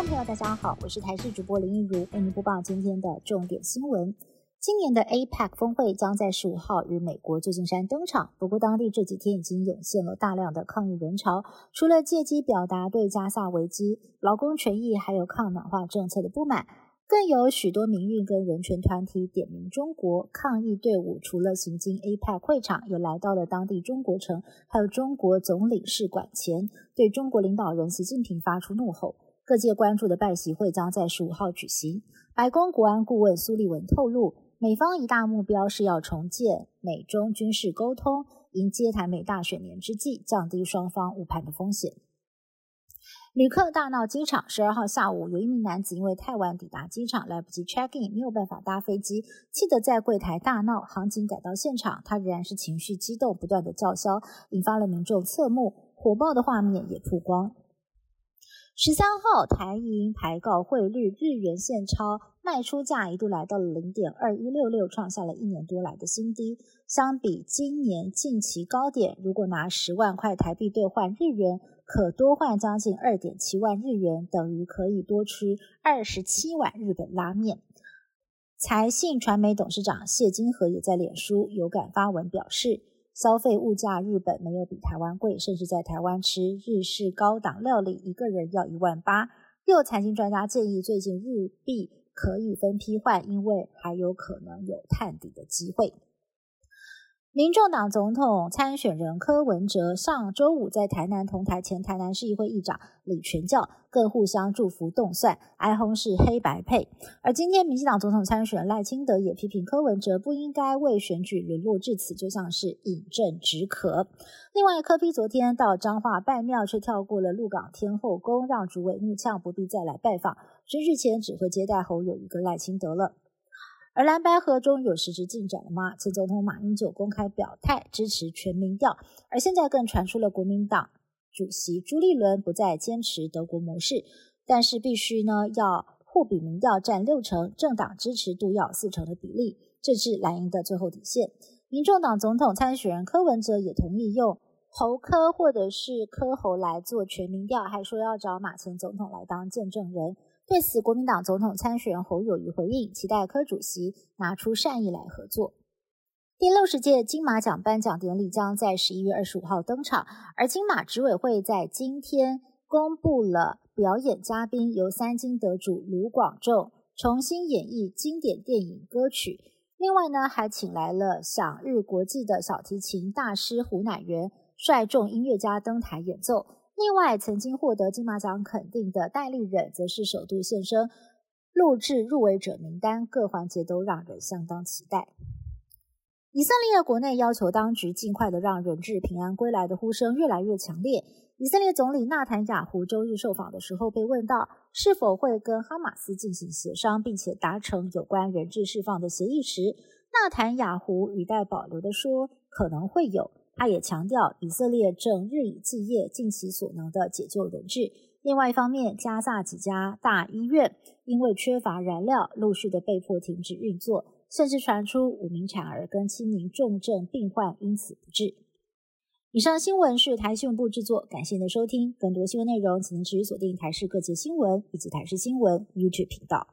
众朋友，大家好，我是台视主播林一如，为您播报今天的重点新闻。今年的 APEC 峰会将在十五号于美国旧金山登场，不过当地这几天已经涌现了大量的抗议人潮，除了借机表达对加萨危机、劳工权益还有抗暖化政策的不满。更有许多民运跟人权团体点名中国抗议队伍，除了行经 APEC 会场，也来到了当地中国城，还有中国总领事馆前，对中国领导人习近平发出怒吼。各界关注的拜习会将在十五号举行。白宫国安顾问苏利文透露，美方一大目标是要重建美中军事沟通，迎接台美大选年之际，降低双方误判的风险。旅客大闹机场。十二号下午，有一名男子因为太晚抵达机场，来不及 check in，没有办法搭飞机，气得在柜台大闹。航警赶到现场，他仍然是情绪激动，不断的叫嚣，引发了民众侧目。火爆的画面也曝光。十三号，台银排告汇率，日元现钞卖出价一度来到了零点二一六六，创下了一年多来的新低。相比今年近期高点，如果拿十万块台币兑换日元，可多换将近二点七万日元，等于可以多吃二十七碗日本拉面。财信传媒董事长谢金河也在脸书有感发文表示。消费物价，日本没有比台湾贵，甚至在台湾吃日式高档料理，一个人要一万八。又财经专家建议，最近日币可以分批换，因为还有可能有探底的机会。民众党总统参选人柯文哲上周五在台南同台前台南市议会议长李全教更互相祝福动算，哀轰是黑白配。而今天民进党总统参选人赖清德也批评柯文哲不应该为选举沦落至此，就像是饮鸩止渴。另外，柯批昨天到彰化拜庙，却跳过了鹿港天后宫，让主委怒呛不必再来拜访，选举前只会接待侯友一个赖清德了。而蓝白河中有实质进展了吗？前总统马英九公开表态支持全民调，而现在更传出了国民党主席朱立伦不再坚持德国模式，但是必须呢要互比民调占六成，政党支持度要四成的比例，这是蓝营的最后底线。民众党总统参选人柯文哲也同意用侯柯或者是柯侯来做全民调，还说要找马前总统来当见证人。对此，国民党总统参选人侯友谊回应，期待柯主席拿出善意来合作。第六十届金马奖颁奖典礼将在十一月二十五号登场，而金马执委会在今天公布了表演嘉宾，由三金得主卢广仲重新演绎经典电影歌曲。另外呢，还请来了享日国际的小提琴大师胡乃元，率众音乐家登台演奏。另外，曾经获得金马奖肯定的戴立忍，则是首度现身录制入围者名单，各环节都让人相当期待。以色列国内要求当局尽快的让人质平安归来的呼声越来越强烈。以色列总理纳坦雅胡周日受访的时候被问到，是否会跟哈马斯进行协商，并且达成有关人质释放的协议时，纳坦雅胡语带保留的说，可能会有。他也强调，以色列正日以继夜，尽其所能的解救人质。另外一方面，加萨几家大医院因为缺乏燃料，陆续的被迫停止运作，甚至传出五名产儿跟七名重症病患因此不治。以上新闻是台新闻部制作，感谢您的收听。更多新闻内容，请您持续锁定台视各界新闻以及台视新闻 YouTube 频道。